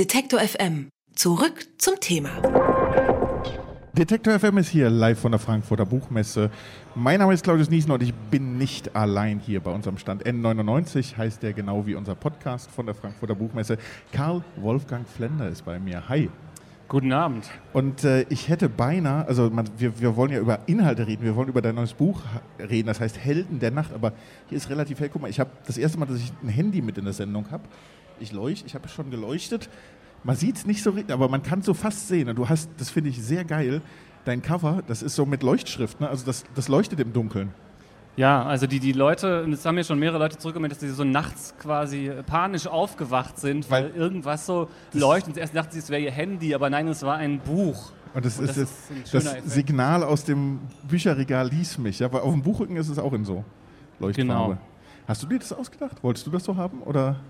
Detektor FM. Zurück zum Thema. Detektor FM ist hier live von der Frankfurter Buchmesse. Mein Name ist Claudius Niesen und ich bin nicht allein hier bei unserem Stand. N99 heißt der genau wie unser Podcast von der Frankfurter Buchmesse. Karl Wolfgang Flender ist bei mir. Hi. Guten Abend. Und äh, ich hätte beinahe, also man, wir, wir wollen ja über Inhalte reden, wir wollen über dein neues Buch reden, das heißt Helden der Nacht, aber hier ist relativ hell. Guck mal, ich habe das erste Mal, dass ich ein Handy mit in der Sendung habe. Ich leuchte, ich habe schon geleuchtet. Man sieht es nicht so richtig, aber man kann es so fast sehen. Und du hast, das finde ich sehr geil, dein Cover, das ist so mit Leuchtschrift, ne? also das, das leuchtet im Dunkeln. Ja, also die, die Leute, und es haben mir schon mehrere Leute zurückgemeldet, dass sie so nachts quasi panisch aufgewacht sind, weil, weil irgendwas so leuchtet. Und erst dachten sie, es wäre ihr Handy, aber nein, es war ein Buch. Und das, und das ist, das Effekt. Signal aus dem Bücherregal lies mich. Ja, aber auf dem Buchrücken ist es auch in so Leuchtfarbe. Genau. Hast du dir das ausgedacht? Wolltest du das so haben? Oder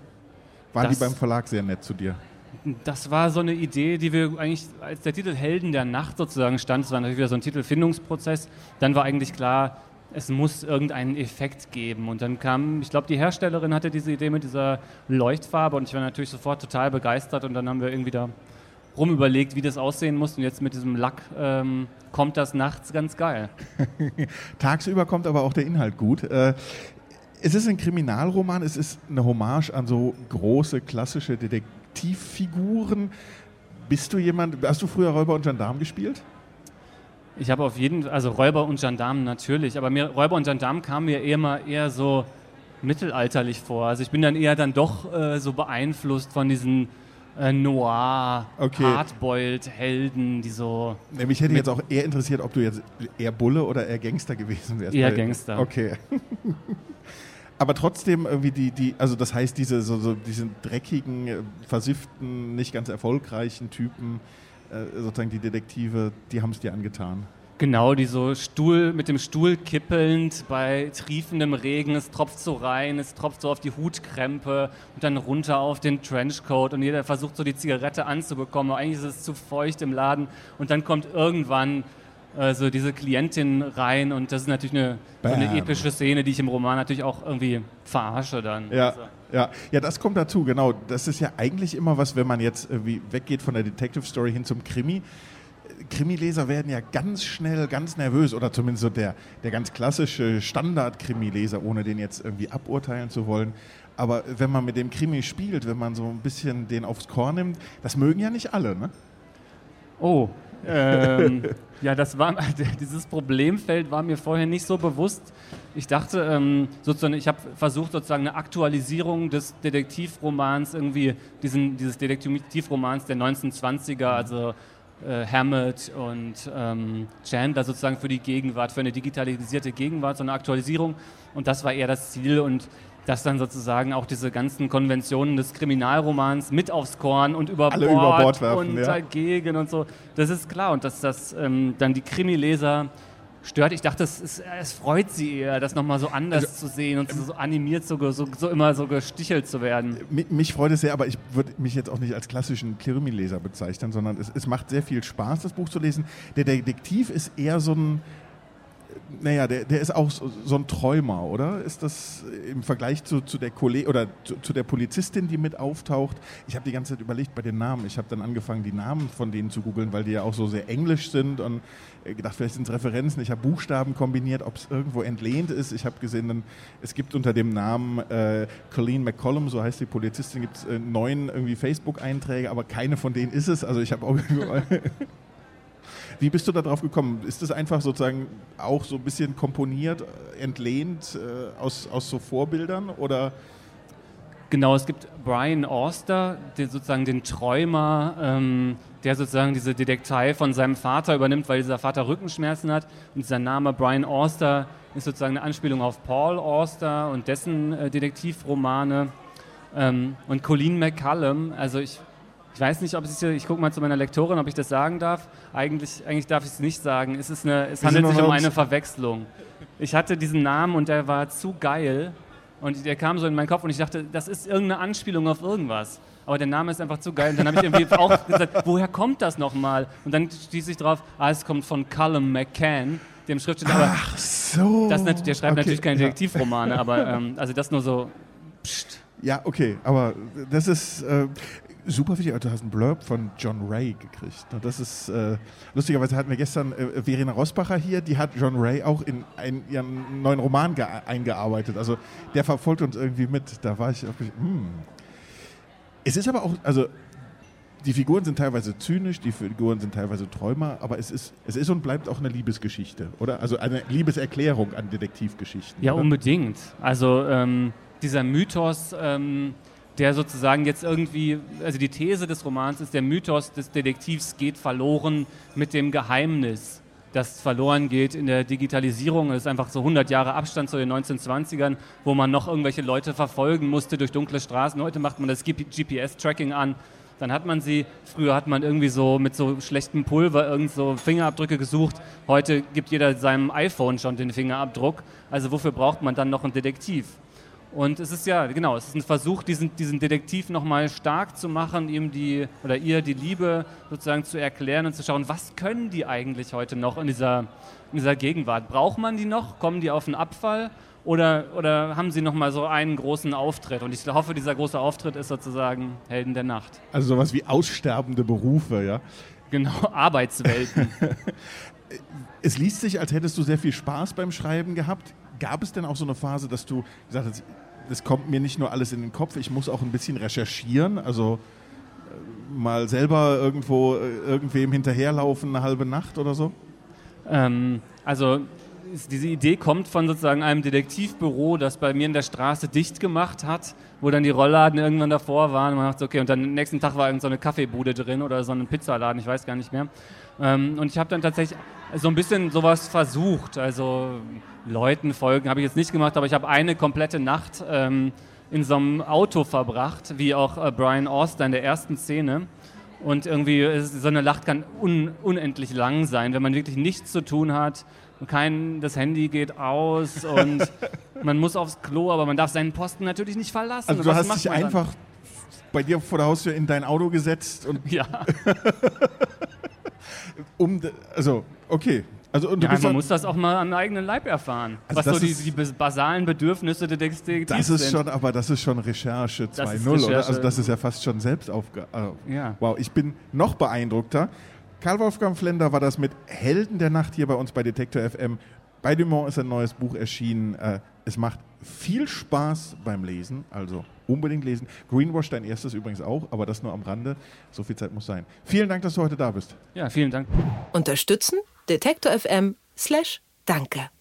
waren das, die beim Verlag sehr nett zu dir? Das war so eine Idee, die wir eigentlich, als der Titel Helden der Nacht sozusagen stand, das war natürlich wieder so ein Titelfindungsprozess, dann war eigentlich klar, es muss irgendeinen Effekt geben. Und dann kam, ich glaube, die Herstellerin hatte diese Idee mit dieser Leuchtfarbe und ich war natürlich sofort total begeistert und dann haben wir irgendwie da rumüberlegt, wie das aussehen muss und jetzt mit diesem Lack ähm, kommt das nachts ganz geil. Tagsüber kommt aber auch der Inhalt gut. Äh, es ist ein Kriminalroman, es ist eine Hommage an so große klassische Detektivfiguren. Bist du jemand, hast du früher Räuber und Gendarm gespielt? Ich habe auf jeden Fall, also Räuber und Gendarmen natürlich, aber mir, Räuber und Gendarmen kamen mir eher mal eher so mittelalterlich vor. Also ich bin dann eher dann doch äh, so beeinflusst von diesen äh, Noir, okay. Hardboiled Helden, die so. Mich hätte jetzt auch eher interessiert, ob du jetzt eher Bulle oder eher Gangster gewesen wärst. Eher Gangster. Okay. aber trotzdem irgendwie die, die, also das heißt, diese, so, so, diese dreckigen, äh, versifften, nicht ganz erfolgreichen Typen, äh, sozusagen die Detektive, die haben es dir angetan. Genau, die so Stuhl mit dem Stuhl kippelnd bei triefendem Regen, es tropft so rein, es tropft so auf die Hutkrempe und dann runter auf den Trenchcoat und jeder versucht so die Zigarette anzubekommen, aber eigentlich ist es zu feucht im Laden und dann kommt irgendwann äh, so diese Klientin rein und das ist natürlich eine, so eine epische Szene, die ich im Roman natürlich auch irgendwie verarsche dann. Ja. Also. Ja, ja, das kommt dazu, genau. Das ist ja eigentlich immer was, wenn man jetzt irgendwie weggeht von der Detective Story hin zum Krimi. Krimileser werden ja ganz schnell ganz nervös oder zumindest so der, der ganz klassische Standard-Krimileser, ohne den jetzt irgendwie aburteilen zu wollen. Aber wenn man mit dem Krimi spielt, wenn man so ein bisschen den aufs Korn nimmt, das mögen ja nicht alle, ne? Oh, ähm, ja, das war, dieses Problemfeld war mir vorher nicht so bewusst. Ich dachte, ähm, sozusagen, ich habe versucht, sozusagen eine Aktualisierung des Detektivromans, irgendwie diesen, dieses Detektivromans der 1920er, also äh, Hammett und ähm, Chandler sozusagen für die Gegenwart, für eine digitalisierte Gegenwart, so eine Aktualisierung. Und das war eher das Ziel. Und dass dann sozusagen auch diese ganzen Konventionen des Kriminalromans mit aufs Korn und über Alle Bord, über Bord werfen, und ja. dagegen und so. Das ist klar. Und dass das ähm, dann die Krimileser stört. Ich dachte, es, ist, es freut sie eher, das nochmal so anders also, zu sehen und so, so animiert, so, so, so, immer so gestichelt zu werden. Mich freut es sehr, aber ich würde mich jetzt auch nicht als klassischen Krimileser bezeichnen, sondern es, es macht sehr viel Spaß, das Buch zu lesen. Der Detektiv ist eher so ein naja, der, der ist auch so, ein Träumer, oder? Ist das im Vergleich zu, zu der Kollegin oder zu, zu, der Polizistin, die mit auftaucht? Ich habe die ganze Zeit überlegt bei den Namen. Ich habe dann angefangen, die Namen von denen zu googeln, weil die ja auch so sehr englisch sind und äh, gedacht, vielleicht sind es Referenzen. Ich habe Buchstaben kombiniert, ob es irgendwo entlehnt ist. Ich habe gesehen, dann, es gibt unter dem Namen äh, Colleen McCollum, so heißt die Polizistin, gibt es äh, neun irgendwie Facebook-Einträge, aber keine von denen ist es. Also ich habe auch Wie bist du da drauf gekommen? Ist das einfach sozusagen auch so ein bisschen komponiert, entlehnt äh, aus, aus so Vorbildern oder? Genau, es gibt Brian Auster, der sozusagen den Träumer, ähm, der sozusagen diese Detektei von seinem Vater übernimmt, weil dieser Vater Rückenschmerzen hat. Und dieser Name Brian Auster ist sozusagen eine Anspielung auf Paul Auster und dessen äh, Detektivromane. Ähm, und Colleen McCallum, also ich ich weiß nicht, ob es ich gucke mal zu meiner Lektorin, ob ich das sagen darf. Eigentlich, eigentlich darf ich es nicht sagen. Es, ist eine, es handelt sich um eine Verwechslung. Ich hatte diesen Namen und der war zu geil und der kam so in meinen Kopf und ich dachte, das ist irgendeine Anspielung auf irgendwas. Aber der Name ist einfach zu geil. Und dann habe ich irgendwie auch gesagt, woher kommt das nochmal? Und dann stieß ich drauf, ah, es kommt von Callum McCann, dem Schriftsteller. Ach so. Das, der schreibt okay, natürlich keine Detektivromane, aber ähm, also das nur so. Pst. Ja, okay, aber das ist. Äh, super wichtig. Du hast einen Blurb von John Ray gekriegt. Das ist äh, lustigerweise hatten wir gestern äh, Verena Rosbacher hier, die hat John Ray auch in einen, ihren neuen Roman eingearbeitet. Also der verfolgt uns irgendwie mit. Da war ich auch. Hm. Es ist aber auch, also die Figuren sind teilweise zynisch, die Figuren sind teilweise Träumer, aber es ist, es ist und bleibt auch eine Liebesgeschichte, oder? Also eine Liebeserklärung an Detektivgeschichten. Ja, oder? unbedingt. Also ähm, dieser Mythos, ähm, der sozusagen jetzt irgendwie, also die These des Romans ist, der Mythos des Detektivs geht verloren mit dem Geheimnis, das verloren geht in der Digitalisierung. Es ist einfach so 100 Jahre Abstand zu den 1920ern, wo man noch irgendwelche Leute verfolgen musste durch dunkle Straßen. Heute macht man das GPS-Tracking an dann hat man sie, früher hat man irgendwie so mit so schlechtem Pulver irgend so Fingerabdrücke gesucht. Heute gibt jeder seinem iPhone schon den Fingerabdruck. Also wofür braucht man dann noch einen Detektiv? Und es ist ja, genau, es ist ein Versuch, diesen, diesen Detektiv nochmal stark zu machen, ihm die, oder ihr die Liebe sozusagen zu erklären und zu schauen, was können die eigentlich heute noch in dieser, in dieser Gegenwart? Braucht man die noch? Kommen die auf den Abfall? Oder, oder haben Sie noch mal so einen großen Auftritt? Und ich hoffe, dieser große Auftritt ist sozusagen Helden der Nacht. Also sowas wie aussterbende Berufe, ja? Genau, Arbeitswelten. es liest sich, als hättest du sehr viel Spaß beim Schreiben gehabt. Gab es denn auch so eine Phase, dass du gesagt hast, es kommt mir nicht nur alles in den Kopf, ich muss auch ein bisschen recherchieren, also äh, mal selber irgendwo äh, irgendwem hinterherlaufen eine halbe Nacht oder so? Ähm, also diese Idee kommt von sozusagen einem Detektivbüro, das bei mir in der Straße dicht gemacht hat, wo dann die Rollladen irgendwann davor waren. Und man dachte, okay, und dann am nächsten Tag war irgend so eine Kaffeebude drin oder so ein Pizzaladen, ich weiß gar nicht mehr. Ähm, und ich habe dann tatsächlich so ein bisschen sowas versucht. Also Leuten folgen habe ich jetzt nicht gemacht, aber ich habe eine komplette Nacht ähm, in so einem Auto verbracht, wie auch äh, Brian Auster in der ersten Szene. Und irgendwie, so eine Nacht kann un unendlich lang sein, wenn man wirklich nichts zu tun hat kein, das Handy geht aus und man muss aufs Klo, aber man darf seinen Posten natürlich nicht verlassen. Also du hast dich einfach bei dir vor der Haustür in dein Auto gesetzt und ja. um also okay. Also, und ja, man muss das auch mal am eigenen Leib erfahren, also was so die, die, basalen Bedürfnisse der Detektivs Das ist sind. schon, aber das ist schon Recherche 2.0, oder? Also das ist ja fast schon Selbstaufgabe. Also, ja. Wow, ich bin noch beeindruckter. Karl Wolfgang Flender war das mit Helden der Nacht hier bei uns bei Detektor FM. Bei Dumont ist ein neues Buch erschienen. Äh, es macht viel Spaß beim Lesen, also unbedingt lesen. Greenwash dein erstes übrigens auch, aber das nur am Rande. So viel Zeit muss sein. Vielen Dank, dass du heute da bist. Ja, vielen Dank. Unterstützen Detektor FM slash Danke.